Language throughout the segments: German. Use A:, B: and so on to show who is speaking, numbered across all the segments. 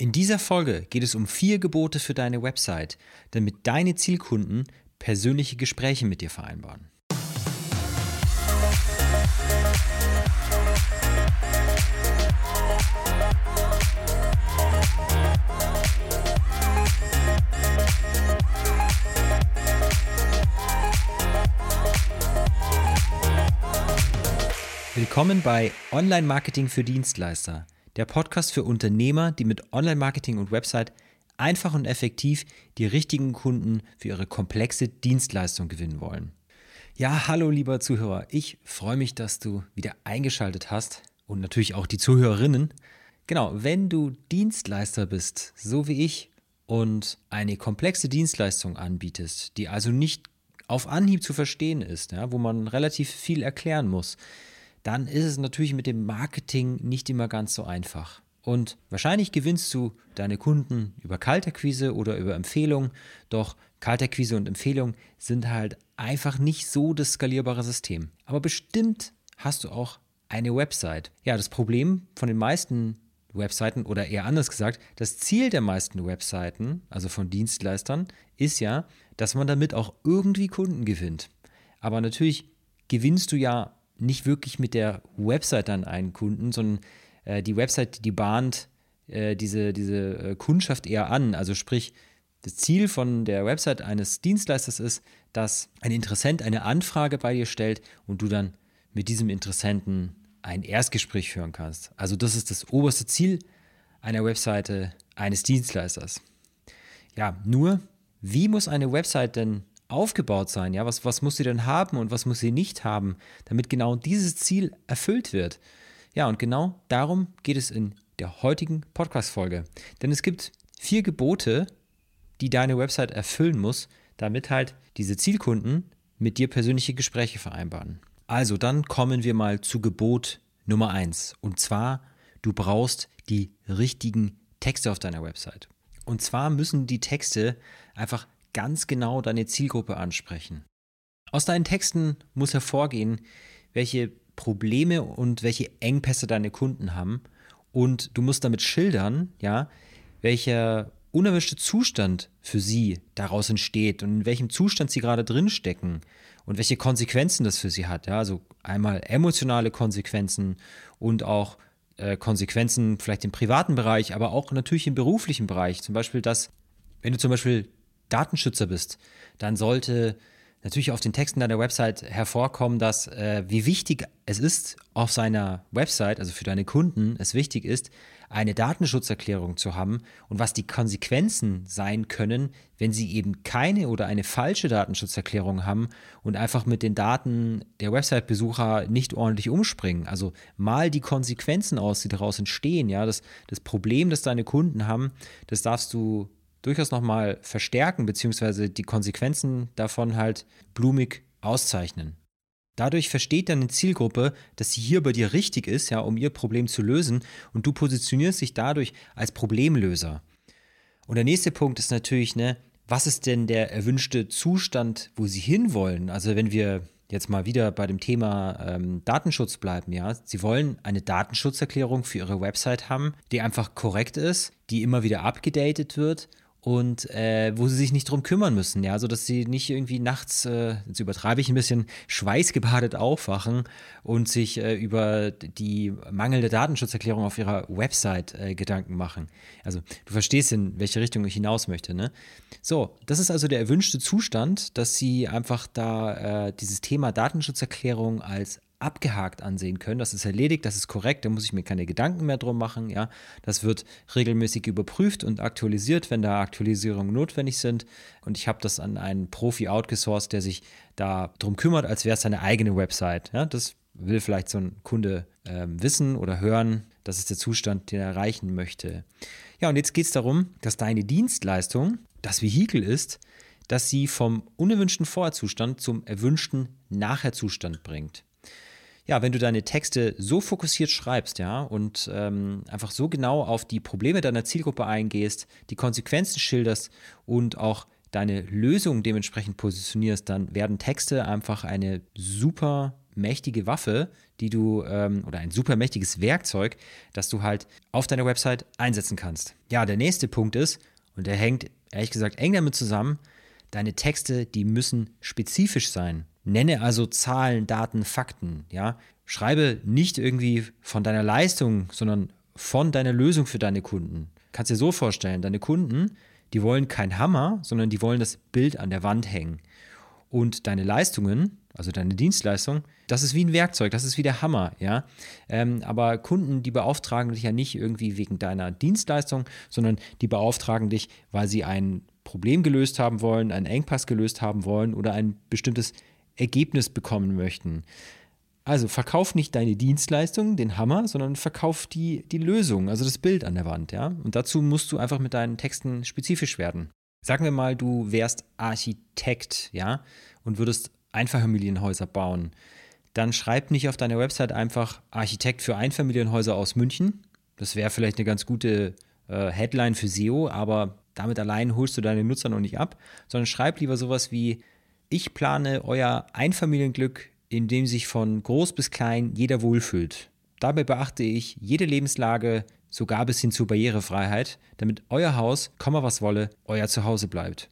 A: In dieser Folge geht es um vier Gebote für deine Website, damit deine Zielkunden persönliche Gespräche mit dir vereinbaren. Willkommen bei Online Marketing für Dienstleister der Podcast für Unternehmer, die mit Online-Marketing und Website einfach und effektiv die richtigen Kunden für ihre komplexe Dienstleistung gewinnen wollen. Ja, hallo lieber Zuhörer, ich freue mich, dass du wieder eingeschaltet hast und natürlich auch die Zuhörerinnen. Genau, wenn du Dienstleister bist, so wie ich, und eine komplexe Dienstleistung anbietest, die also nicht auf Anhieb zu verstehen ist, ja, wo man relativ viel erklären muss, dann ist es natürlich mit dem Marketing nicht immer ganz so einfach. Und wahrscheinlich gewinnst du deine Kunden über Kaltakquise oder über Empfehlung, doch Kaltakquise und Empfehlung sind halt einfach nicht so das skalierbare System. Aber bestimmt hast du auch eine Website. Ja, das Problem von den meisten Webseiten oder eher anders gesagt, das Ziel der meisten Webseiten, also von Dienstleistern, ist ja, dass man damit auch irgendwie Kunden gewinnt. Aber natürlich gewinnst du ja nicht wirklich mit der Website dann einen Kunden, sondern äh, die Website, die bahnt äh, diese, diese äh, Kundschaft eher an. Also sprich, das Ziel von der Website eines Dienstleisters ist, dass ein Interessent eine Anfrage bei dir stellt und du dann mit diesem Interessenten ein Erstgespräch führen kannst. Also das ist das oberste Ziel einer Webseite eines Dienstleisters. Ja, nur wie muss eine Website denn aufgebaut sein? Ja, was, was muss sie denn haben und was muss sie nicht haben, damit genau dieses Ziel erfüllt wird? Ja, und genau darum geht es in der heutigen Podcast-Folge. Denn es gibt vier Gebote, die deine Website erfüllen muss, damit halt diese Zielkunden mit dir persönliche Gespräche vereinbaren. Also, dann kommen wir mal zu Gebot Nummer eins. Und zwar, du brauchst die richtigen Texte auf deiner Website. Und zwar müssen die Texte einfach ganz genau deine Zielgruppe ansprechen. Aus deinen Texten muss hervorgehen, welche Probleme und welche Engpässe deine Kunden haben und du musst damit schildern, ja, welcher unerwischte Zustand für sie daraus entsteht und in welchem Zustand sie gerade drin stecken und welche Konsequenzen das für sie hat. Ja, also einmal emotionale Konsequenzen und auch äh, Konsequenzen vielleicht im privaten Bereich, aber auch natürlich im beruflichen Bereich. Zum Beispiel, dass, wenn du zum Beispiel Datenschützer bist, dann sollte natürlich auf den Texten deiner Website hervorkommen, dass äh, wie wichtig es ist, auf seiner Website, also für deine Kunden, es wichtig ist, eine Datenschutzerklärung zu haben und was die Konsequenzen sein können, wenn sie eben keine oder eine falsche Datenschutzerklärung haben und einfach mit den Daten der Website-Besucher nicht ordentlich umspringen. Also mal die Konsequenzen aus, die daraus entstehen. Ja, das, das Problem, das deine Kunden haben, das darfst du durchaus nochmal verstärken, beziehungsweise die Konsequenzen davon halt blumig auszeichnen. Dadurch versteht deine Zielgruppe, dass sie hier bei dir richtig ist, ja, um ihr Problem zu lösen und du positionierst dich dadurch als Problemlöser. Und der nächste Punkt ist natürlich, ne, was ist denn der erwünschte Zustand, wo sie hinwollen? Also wenn wir jetzt mal wieder bei dem Thema ähm, Datenschutz bleiben, ja, Sie wollen eine Datenschutzerklärung für Ihre Website haben, die einfach korrekt ist, die immer wieder abgedatet wird und äh, wo sie sich nicht drum kümmern müssen, ja, so dass sie nicht irgendwie nachts, äh, jetzt übertreibe ich ein bisschen, schweißgebadet aufwachen und sich äh, über die mangelnde Datenschutzerklärung auf ihrer Website äh, Gedanken machen. Also du verstehst, in welche Richtung ich hinaus möchte, ne? So, das ist also der erwünschte Zustand, dass sie einfach da äh, dieses Thema Datenschutzerklärung als abgehakt ansehen können. Das ist erledigt, das ist korrekt, da muss ich mir keine Gedanken mehr drum machen. Ja, das wird regelmäßig überprüft und aktualisiert, wenn da Aktualisierungen notwendig sind. Und ich habe das an einen Profi outgesourced, der sich da drum kümmert, als wäre es seine eigene Website. Ja, das will vielleicht so ein Kunde äh, wissen oder hören. Das ist der Zustand, den er erreichen möchte. Ja, und jetzt geht es darum, dass deine Dienstleistung das Vehikel ist, das sie vom unerwünschten Vorherzustand zum erwünschten Nachherzustand bringt ja, wenn du deine Texte so fokussiert schreibst, ja, und ähm, einfach so genau auf die Probleme deiner Zielgruppe eingehst, die Konsequenzen schilderst und auch deine Lösung dementsprechend positionierst, dann werden Texte einfach eine super mächtige Waffe, die du, ähm, oder ein super mächtiges Werkzeug, das du halt auf deiner Website einsetzen kannst. Ja, der nächste Punkt ist, und der hängt ehrlich gesagt eng damit zusammen, deine Texte, die müssen spezifisch sein. Nenne also Zahlen, Daten, Fakten, ja. Schreibe nicht irgendwie von deiner Leistung, sondern von deiner Lösung für deine Kunden. Kannst dir so vorstellen, deine Kunden, die wollen kein Hammer, sondern die wollen das Bild an der Wand hängen. Und deine Leistungen, also deine Dienstleistung, das ist wie ein Werkzeug, das ist wie der Hammer, ja. Ähm, aber Kunden, die beauftragen dich ja nicht irgendwie wegen deiner Dienstleistung, sondern die beauftragen dich, weil sie ein Problem gelöst haben wollen, einen Engpass gelöst haben wollen oder ein bestimmtes Ergebnis bekommen möchten. Also verkauf nicht deine Dienstleistung, den Hammer, sondern verkauf die, die Lösung, also das Bild an der Wand, ja. Und dazu musst du einfach mit deinen Texten spezifisch werden. Sagen wir mal, du wärst Architekt, ja, und würdest Einfamilienhäuser bauen. Dann schreib nicht auf deiner Website einfach Architekt für Einfamilienhäuser aus München. Das wäre vielleicht eine ganz gute äh, Headline für SEO, aber damit allein holst du deine Nutzer noch nicht ab, sondern schreib lieber sowas wie ich plane euer Einfamilienglück, in dem sich von groß bis klein jeder wohlfühlt. Dabei beachte ich jede Lebenslage, sogar bis hin zur Barrierefreiheit, damit euer Haus, komme was wolle, euer Zuhause bleibt.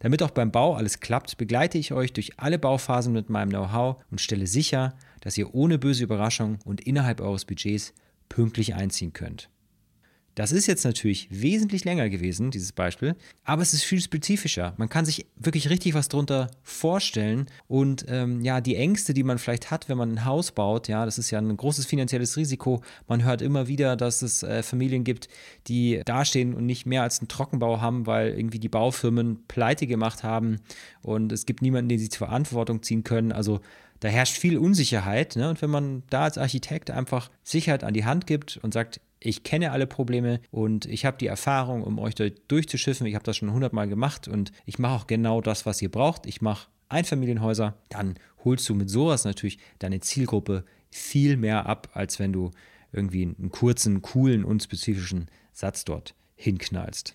A: Damit auch beim Bau alles klappt, begleite ich euch durch alle Bauphasen mit meinem Know-how und stelle sicher, dass ihr ohne böse Überraschung und innerhalb eures Budgets pünktlich einziehen könnt. Das ist jetzt natürlich wesentlich länger gewesen, dieses Beispiel, aber es ist viel spezifischer. Man kann sich wirklich richtig was darunter vorstellen und ähm, ja, die Ängste, die man vielleicht hat, wenn man ein Haus baut, ja, das ist ja ein großes finanzielles Risiko. Man hört immer wieder, dass es äh, Familien gibt, die dastehen und nicht mehr als einen Trockenbau haben, weil irgendwie die Baufirmen pleite gemacht haben und es gibt niemanden, den sie zur Verantwortung ziehen können. Also da herrscht viel Unsicherheit. Ne? Und wenn man da als Architekt einfach Sicherheit an die Hand gibt und sagt, ich kenne alle Probleme und ich habe die Erfahrung, um euch da durchzuschiffen. Ich habe das schon hundertmal gemacht und ich mache auch genau das, was ihr braucht. Ich mache Einfamilienhäuser. Dann holst du mit sowas natürlich deine Zielgruppe viel mehr ab, als wenn du irgendwie einen kurzen, coolen, unspezifischen Satz dort hinknallst.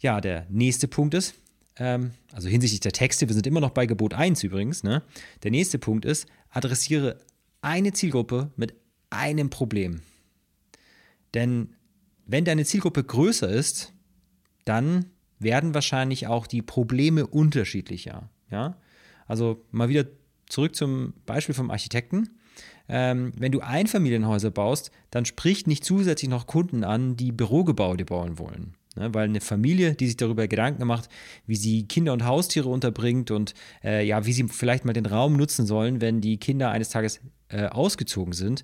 A: Ja, der nächste Punkt ist, ähm, also hinsichtlich der Texte, wir sind immer noch bei Gebot 1 übrigens, ne? der nächste Punkt ist, adressiere eine Zielgruppe mit einem Problem. Denn wenn deine Zielgruppe größer ist, dann werden wahrscheinlich auch die Probleme unterschiedlicher. Ja? Also mal wieder zurück zum Beispiel vom Architekten. Ähm, wenn du Einfamilienhäuser baust, dann spricht nicht zusätzlich noch Kunden an, die Bürogebäude bauen wollen. Ne? Weil eine Familie, die sich darüber Gedanken macht, wie sie Kinder und Haustiere unterbringt und äh, ja, wie sie vielleicht mal den Raum nutzen sollen, wenn die Kinder eines Tages äh, ausgezogen sind,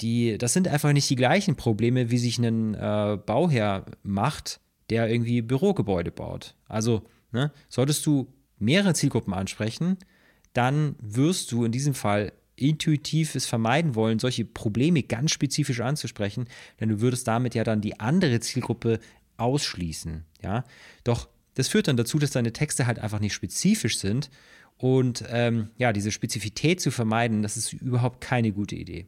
A: die, das sind einfach nicht die gleichen Probleme, wie sich ein äh, Bauherr macht, der irgendwie Bürogebäude baut. Also ne, solltest du mehrere Zielgruppen ansprechen, dann wirst du in diesem Fall intuitiv es vermeiden wollen, solche Probleme ganz spezifisch anzusprechen, denn du würdest damit ja dann die andere Zielgruppe ausschließen. Ja? Doch das führt dann dazu, dass deine Texte halt einfach nicht spezifisch sind und ähm, ja, diese Spezifität zu vermeiden, das ist überhaupt keine gute Idee.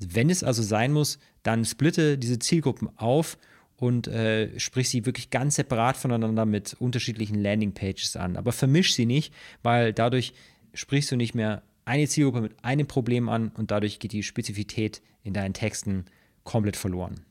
A: Also wenn es also sein muss, dann splitte diese Zielgruppen auf und äh, sprich sie wirklich ganz separat voneinander mit unterschiedlichen Landingpages an. Aber vermisch sie nicht, weil dadurch sprichst du nicht mehr eine Zielgruppe mit einem Problem an und dadurch geht die Spezifität in deinen Texten komplett verloren.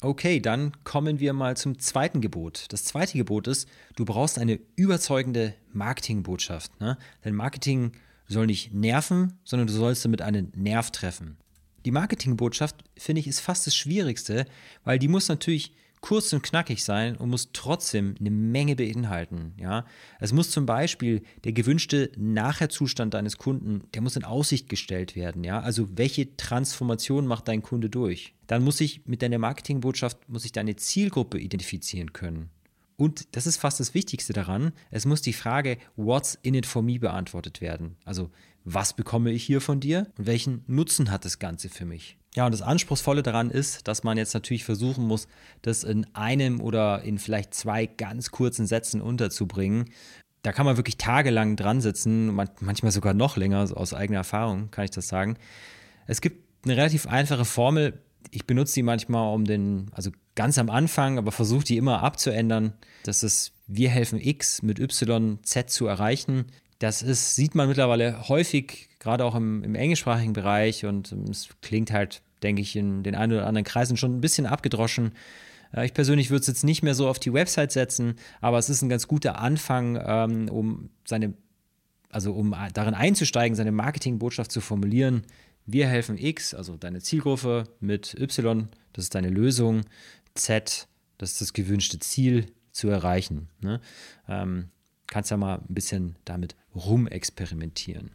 A: Okay, dann kommen wir mal zum zweiten Gebot. Das zweite Gebot ist, du brauchst eine überzeugende Marketingbotschaft. Ne? Denn Marketing soll nicht nerven, sondern du sollst damit einen Nerv treffen. Die Marketingbotschaft, finde ich, ist fast das Schwierigste, weil die muss natürlich kurz und knackig sein und muss trotzdem eine Menge beinhalten. Ja? Es muss zum Beispiel der gewünschte Nachherzustand deines Kunden, der muss in Aussicht gestellt werden. Ja? Also welche Transformation macht dein Kunde durch? Dann muss ich mit deiner Marketingbotschaft, muss ich deine Zielgruppe identifizieren können. Und das ist fast das Wichtigste daran, es muss die Frage What's in it for me beantwortet werden. Also was bekomme ich hier von dir und welchen Nutzen hat das Ganze für mich? Ja, und das Anspruchsvolle daran ist, dass man jetzt natürlich versuchen muss, das in einem oder in vielleicht zwei ganz kurzen Sätzen unterzubringen. Da kann man wirklich tagelang dran sitzen, manchmal sogar noch länger, aus eigener Erfahrung kann ich das sagen. Es gibt eine relativ einfache Formel, ich benutze die manchmal um den, also ganz am Anfang, aber versuche die immer abzuändern. Das ist, wir helfen X mit Y, Z zu erreichen. Das ist, sieht man mittlerweile häufig gerade auch im, im englischsprachigen Bereich und ähm, es klingt halt, denke ich, in den ein oder anderen Kreisen schon ein bisschen abgedroschen. Äh, ich persönlich würde es jetzt nicht mehr so auf die Website setzen, aber es ist ein ganz guter Anfang, ähm, um seine, also um darin einzusteigen, seine Marketingbotschaft zu formulieren. Wir helfen X, also deine Zielgruppe, mit Y, das ist deine Lösung, Z, das ist das gewünschte Ziel zu erreichen. Ne? Ähm, kannst ja mal ein bisschen damit rumexperimentieren.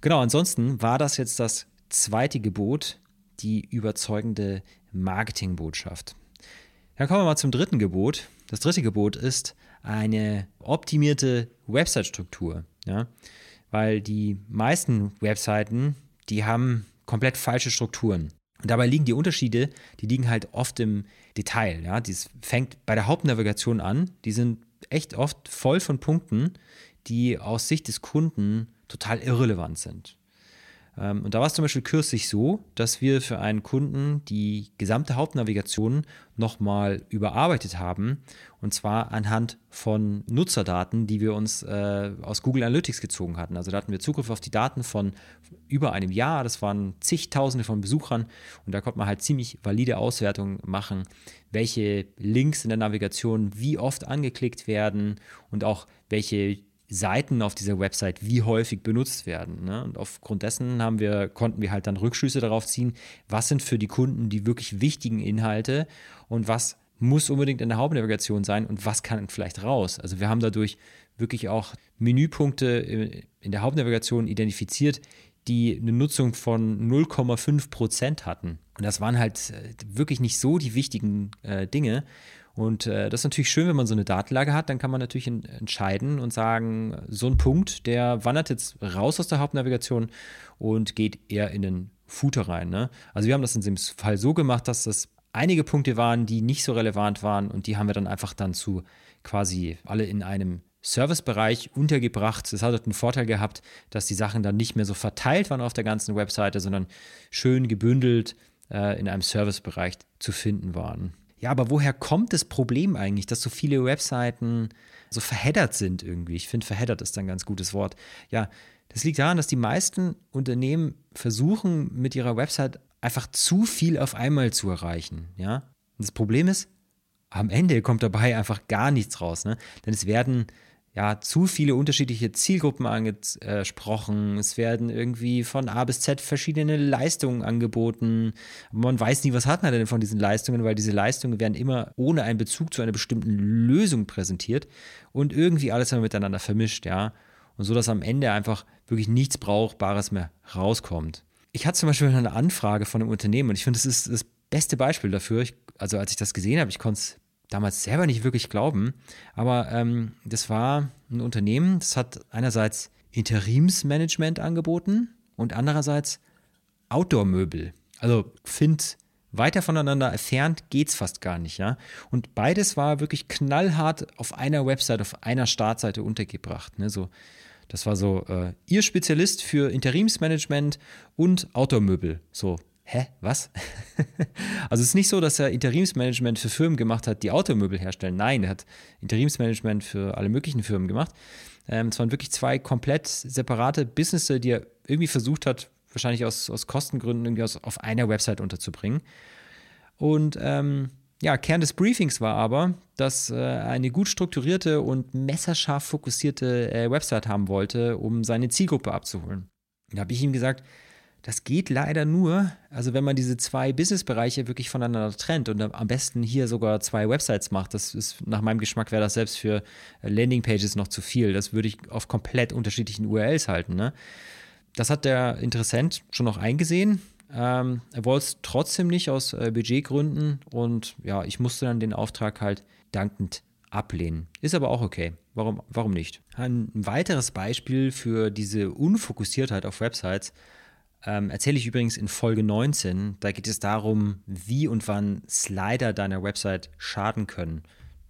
A: Genau, ansonsten war das jetzt das zweite Gebot, die überzeugende Marketingbotschaft. Dann kommen wir mal zum dritten Gebot. Das dritte Gebot ist eine optimierte Website-Struktur. Ja? Weil die meisten Webseiten, die haben komplett falsche Strukturen. Und dabei liegen die Unterschiede, die liegen halt oft im Detail. Ja? Das fängt bei der Hauptnavigation an. Die sind echt oft voll von Punkten, die aus Sicht des Kunden total irrelevant sind. Ähm, und da war es zum Beispiel kürzlich so, dass wir für einen Kunden die gesamte Hauptnavigation nochmal überarbeitet haben. Und zwar anhand von Nutzerdaten, die wir uns äh, aus Google Analytics gezogen hatten. Also da hatten wir Zugriff auf die Daten von über einem Jahr. Das waren zigtausende von Besuchern. Und da konnte man halt ziemlich valide Auswertungen machen, welche Links in der Navigation wie oft angeklickt werden und auch welche Seiten auf dieser Website wie häufig benutzt werden. Ne? Und aufgrund dessen haben wir, konnten wir halt dann Rückschlüsse darauf ziehen, was sind für die Kunden die wirklich wichtigen Inhalte und was muss unbedingt in der Hauptnavigation sein und was kann vielleicht raus. Also wir haben dadurch wirklich auch Menüpunkte in der Hauptnavigation identifiziert, die eine Nutzung von 0,5 Prozent hatten. Und das waren halt äh, wirklich nicht so die wichtigen äh, Dinge. Und äh, das ist natürlich schön, wenn man so eine Datenlage hat, dann kann man natürlich in, entscheiden und sagen, so ein Punkt, der wandert jetzt raus aus der Hauptnavigation und geht eher in den Footer rein. Ne? Also wir haben das in dem Fall so gemacht, dass das einige Punkte waren, die nicht so relevant waren und die haben wir dann einfach dann zu quasi alle in einem Servicebereich untergebracht. Das hat halt einen Vorteil gehabt, dass die Sachen dann nicht mehr so verteilt waren auf der ganzen Webseite, sondern schön gebündelt äh, in einem Servicebereich zu finden waren. Ja, aber woher kommt das Problem eigentlich, dass so viele Webseiten so verheddert sind irgendwie? Ich finde, verheddert ist ein ganz gutes Wort. Ja, das liegt daran, dass die meisten Unternehmen versuchen, mit ihrer Website einfach zu viel auf einmal zu erreichen. Ja, und das Problem ist, am Ende kommt dabei einfach gar nichts raus. Ne? Denn es werden ja, zu viele unterschiedliche Zielgruppen angesprochen. Es werden irgendwie von A bis Z verschiedene Leistungen angeboten. Man weiß nie, was hat man denn von diesen Leistungen, weil diese Leistungen werden immer ohne einen Bezug zu einer bestimmten Lösung präsentiert und irgendwie alles immer miteinander vermischt, ja. Und so, dass am Ende einfach wirklich nichts Brauchbares mehr rauskommt. Ich hatte zum Beispiel eine Anfrage von einem Unternehmen und ich finde, das ist das beste Beispiel dafür. Ich, also, als ich das gesehen habe, ich konnte es damals selber nicht wirklich glauben. Aber ähm, das war ein Unternehmen, das hat einerseits Interimsmanagement angeboten und andererseits Outdoor-Möbel. Also find weiter voneinander entfernt geht es fast gar nicht, ja. Und beides war wirklich knallhart auf einer Website, auf einer Startseite untergebracht. Ne? So, das war so äh, ihr Spezialist für Interimsmanagement und Outdoor-Möbel. So, hä, was? also es ist nicht so, dass er Interimsmanagement für Firmen gemacht hat, die Automöbel herstellen. Nein, er hat Interimsmanagement für alle möglichen Firmen gemacht. Ähm, es waren wirklich zwei komplett separate Businesses, die er irgendwie versucht hat, wahrscheinlich aus, aus Kostengründen irgendwie aus, auf einer Website unterzubringen. Und ähm, ja, Kern des Briefings war aber, dass äh, eine gut strukturierte und messerscharf fokussierte äh, Website haben wollte, um seine Zielgruppe abzuholen. Da habe ich ihm gesagt, das geht leider nur, also wenn man diese zwei Businessbereiche wirklich voneinander trennt und am besten hier sogar zwei Websites macht. Das ist nach meinem Geschmack wäre das selbst für Landingpages noch zu viel. Das würde ich auf komplett unterschiedlichen URLs halten. Ne? Das hat der Interessent schon noch eingesehen. Ähm, er wollte es trotzdem nicht aus äh, Budgetgründen und ja, ich musste dann den Auftrag halt dankend ablehnen. Ist aber auch okay. Warum, warum nicht? Ein weiteres Beispiel für diese Unfokussiertheit auf Websites ähm, erzähle ich übrigens in Folge 19. Da geht es darum, wie und wann Slider deiner Website schaden können.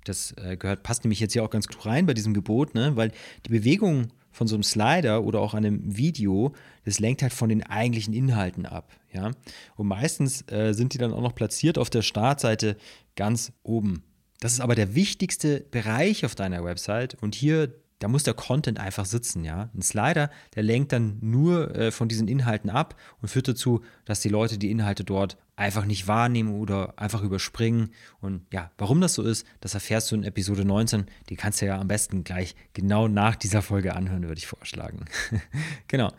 A: Das äh, gehört, passt nämlich jetzt hier auch ganz gut rein bei diesem Gebot, ne? weil die Bewegung von so einem Slider oder auch einem Video, das lenkt halt von den eigentlichen Inhalten ab. Ja? Und meistens äh, sind die dann auch noch platziert auf der Startseite ganz oben. Das ist aber der wichtigste Bereich auf deiner Website und hier da muss der Content einfach sitzen, ja. Ein Slider, der lenkt dann nur äh, von diesen Inhalten ab und führt dazu, dass die Leute die Inhalte dort einfach nicht wahrnehmen oder einfach überspringen. Und ja, warum das so ist, das erfährst du in Episode 19. Die kannst du ja am besten gleich genau nach dieser Folge anhören, würde ich vorschlagen. genau.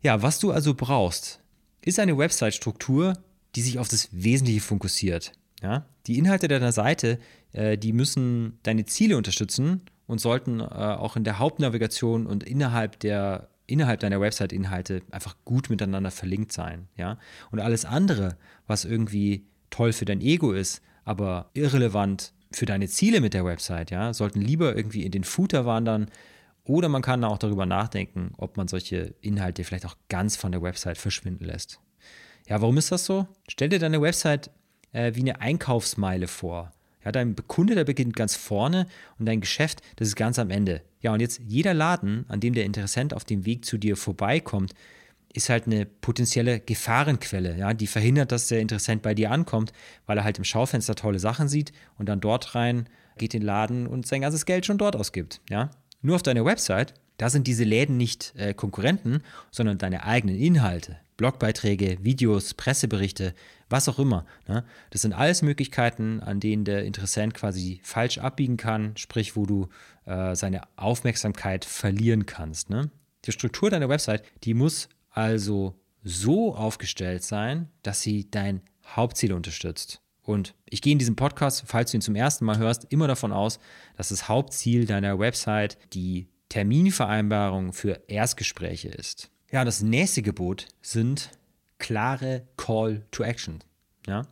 A: Ja, was du also brauchst, ist eine Website-Struktur, die sich auf das Wesentliche fokussiert. Ja? Die Inhalte deiner Seite, äh, die müssen deine Ziele unterstützen und sollten äh, auch in der Hauptnavigation und innerhalb der innerhalb deiner Website-Inhalte einfach gut miteinander verlinkt sein, ja. Und alles andere, was irgendwie toll für dein Ego ist, aber irrelevant für deine Ziele mit der Website, ja, sollten lieber irgendwie in den Footer wandern oder man kann auch darüber nachdenken, ob man solche Inhalte vielleicht auch ganz von der Website verschwinden lässt. Ja, warum ist das so? Stell dir deine Website äh, wie eine Einkaufsmeile vor. Ja, dein Kunde, der beginnt ganz vorne und dein Geschäft, das ist ganz am Ende. Ja, und jetzt jeder Laden, an dem der Interessent auf dem Weg zu dir vorbeikommt, ist halt eine potenzielle Gefahrenquelle, ja, die verhindert, dass der Interessent bei dir ankommt, weil er halt im Schaufenster tolle Sachen sieht und dann dort rein geht in den Laden und sein ganzes Geld schon dort ausgibt, ja. Nur auf deiner Website, da sind diese Läden nicht äh, Konkurrenten, sondern deine eigenen Inhalte. Blogbeiträge, Videos, Presseberichte, was auch immer. Ne? Das sind alles Möglichkeiten, an denen der Interessent quasi falsch abbiegen kann, sprich, wo du äh, seine Aufmerksamkeit verlieren kannst. Ne? Die Struktur deiner Website, die muss also so aufgestellt sein, dass sie dein Hauptziel unterstützt. Und ich gehe in diesem Podcast, falls du ihn zum ersten Mal hörst, immer davon aus, dass das Hauptziel deiner Website die Terminvereinbarung für Erstgespräche ist. Ja, das nächste Gebot sind klare Call to Action. Ja?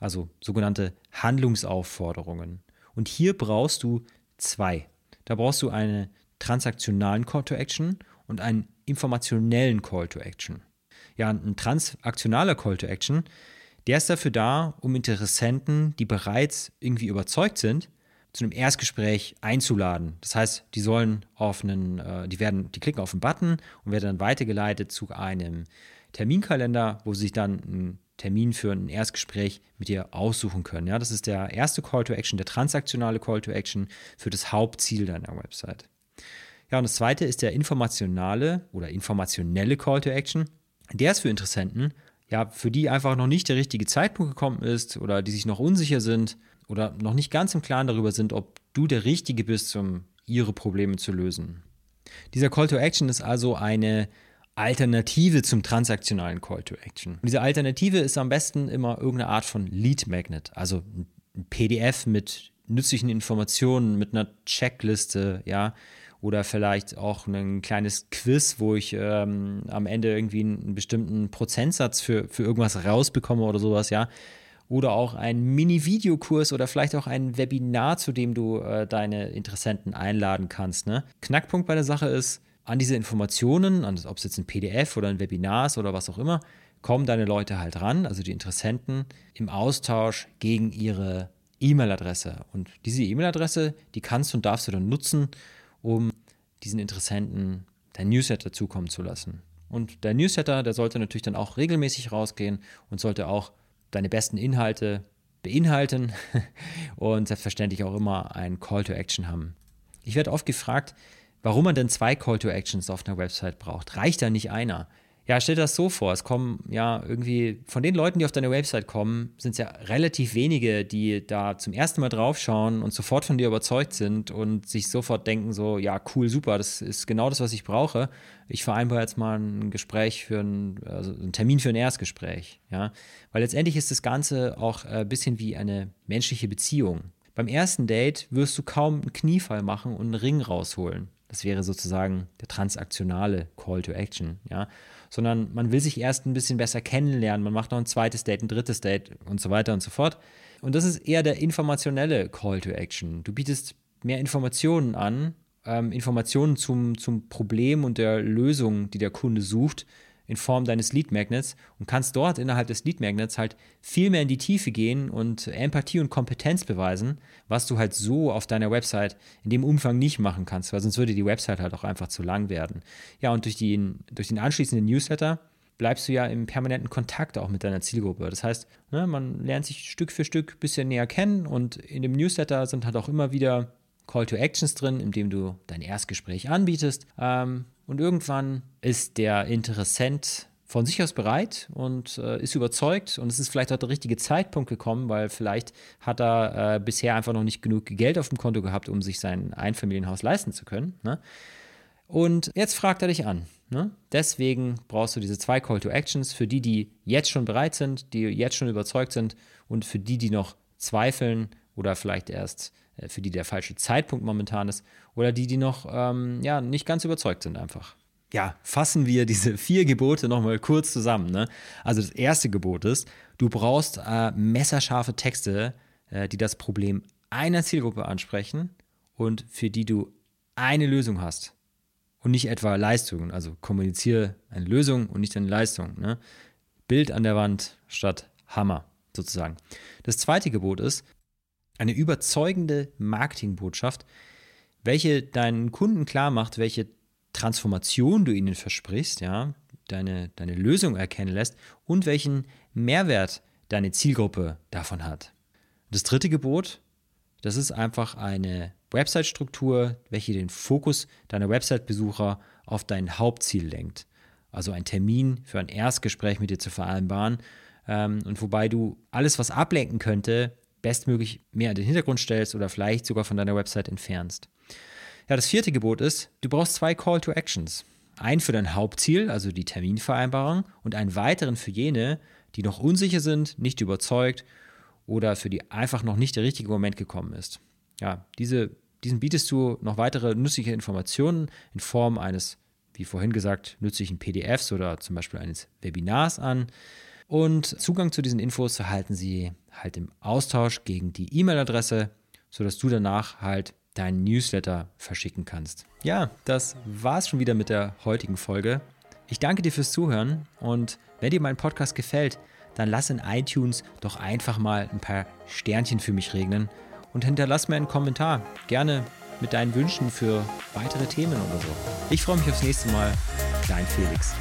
A: Also sogenannte Handlungsaufforderungen. Und hier brauchst du zwei. Da brauchst du einen transaktionalen Call to Action und einen informationellen Call to Action. Ja, ein transaktionaler Call to Action, der ist dafür da, um Interessenten, die bereits irgendwie überzeugt sind, zu einem Erstgespräch einzuladen. Das heißt, die sollen auf einen, äh, die werden, die klicken auf einen Button und werden dann weitergeleitet zu einem Terminkalender, wo sie sich dann einen Termin für ein Erstgespräch mit dir aussuchen können. Ja, das ist der erste Call to Action, der transaktionale Call to Action für das Hauptziel deiner Website. Ja, und das zweite ist der informationale oder informationelle Call to Action. Der ist für Interessenten, ja, für die einfach noch nicht der richtige Zeitpunkt gekommen ist oder die sich noch unsicher sind oder noch nicht ganz im Klaren darüber sind, ob du der Richtige bist, um ihre Probleme zu lösen. Dieser Call to Action ist also eine Alternative zum transaktionalen Call to Action. Und diese Alternative ist am besten immer irgendeine Art von Lead Magnet, also ein PDF mit nützlichen Informationen, mit einer Checkliste, ja, oder vielleicht auch ein kleines Quiz, wo ich ähm, am Ende irgendwie einen bestimmten Prozentsatz für, für irgendwas rausbekomme oder sowas, ja oder auch ein Mini-Videokurs oder vielleicht auch ein Webinar, zu dem du äh, deine Interessenten einladen kannst. Ne? Knackpunkt bei der Sache ist, an diese Informationen, ob es jetzt ein PDF oder ein Webinar ist oder was auch immer, kommen deine Leute halt ran, also die Interessenten, im Austausch gegen ihre E-Mail-Adresse. Und diese E-Mail-Adresse, die kannst und darfst du dann nutzen, um diesen Interessenten dein Newsletter zukommen zu lassen. Und der Newsletter, der sollte natürlich dann auch regelmäßig rausgehen und sollte auch deine besten Inhalte beinhalten und selbstverständlich auch immer ein Call to Action haben. Ich werde oft gefragt, warum man denn zwei Call to Actions auf einer Website braucht. Reicht da nicht einer? Ja, stell dir das so vor, es kommen ja irgendwie, von den Leuten, die auf deine Website kommen, sind es ja relativ wenige, die da zum ersten Mal draufschauen und sofort von dir überzeugt sind und sich sofort denken so, ja, cool, super, das ist genau das, was ich brauche. Ich vereinbare jetzt mal ein Gespräch für ein, also einen Termin für ein Erstgespräch, ja. Weil letztendlich ist das Ganze auch ein bisschen wie eine menschliche Beziehung. Beim ersten Date wirst du kaum einen Kniefall machen und einen Ring rausholen. Das wäre sozusagen der transaktionale Call to Action, ja sondern man will sich erst ein bisschen besser kennenlernen. Man macht noch ein zweites Date, ein drittes Date und so weiter und so fort. Und das ist eher der informationelle Call to Action. Du bietest mehr Informationen an, ähm, Informationen zum, zum Problem und der Lösung, die der Kunde sucht, in Form deines Lead Magnets und kannst dort innerhalb des Lead Magnets halt viel mehr in die Tiefe gehen und Empathie und Kompetenz beweisen, was du halt so auf deiner Website in dem Umfang nicht machen kannst, weil sonst würde die Website halt auch einfach zu lang werden. Ja, und durch, die, durch den anschließenden Newsletter bleibst du ja im permanenten Kontakt auch mit deiner Zielgruppe. Das heißt, ne, man lernt sich Stück für Stück ein bisschen näher kennen und in dem Newsletter sind halt auch immer wieder Call to Actions drin, indem du dein Erstgespräch anbietest. Ähm, und irgendwann ist der Interessent von sich aus bereit und äh, ist überzeugt und es ist vielleicht auch der richtige Zeitpunkt gekommen, weil vielleicht hat er äh, bisher einfach noch nicht genug Geld auf dem Konto gehabt, um sich sein Einfamilienhaus leisten zu können. Ne? Und jetzt fragt er dich an. Ne? Deswegen brauchst du diese zwei Call to Actions für die, die jetzt schon bereit sind, die jetzt schon überzeugt sind und für die, die noch zweifeln oder vielleicht erst für die der falsche Zeitpunkt momentan ist oder die, die noch ähm, ja, nicht ganz überzeugt sind einfach. Ja, fassen wir diese vier Gebote nochmal kurz zusammen. Ne? Also das erste Gebot ist, du brauchst äh, messerscharfe Texte, äh, die das Problem einer Zielgruppe ansprechen und für die du eine Lösung hast und nicht etwa Leistungen. Also kommuniziere eine Lösung und nicht eine Leistung. Ne? Bild an der Wand statt Hammer sozusagen. Das zweite Gebot ist eine überzeugende Marketingbotschaft, welche deinen Kunden klar macht, welche Transformation du ihnen versprichst, ja, deine, deine Lösung erkennen lässt und welchen Mehrwert deine Zielgruppe davon hat. Das dritte Gebot, das ist einfach eine Website-Struktur, welche den Fokus deiner Website-Besucher auf dein Hauptziel lenkt. Also ein Termin für ein Erstgespräch mit dir zu vereinbaren ähm, und wobei du alles, was ablenken könnte, bestmöglich mehr in den Hintergrund stellst oder vielleicht sogar von deiner Website entfernst. Ja, das vierte Gebot ist, du brauchst zwei Call to Actions. Einen für dein Hauptziel, also die Terminvereinbarung, und einen weiteren für jene, die noch unsicher sind, nicht überzeugt oder für die einfach noch nicht der richtige Moment gekommen ist. Ja, diese, diesen bietest du noch weitere nützliche Informationen in Form eines, wie vorhin gesagt, nützlichen PDFs oder zum Beispiel eines Webinars an. Und Zugang zu diesen Infos erhalten sie halt im Austausch gegen die E-Mail-Adresse, sodass du danach halt deinen Newsletter verschicken kannst. Ja, das war's schon wieder mit der heutigen Folge. Ich danke dir fürs Zuhören und wenn dir mein Podcast gefällt, dann lass in iTunes doch einfach mal ein paar Sternchen für mich regnen und hinterlass mir einen Kommentar. Gerne mit deinen Wünschen für weitere Themen oder so. Ich freue mich aufs nächste Mal. Dein Felix.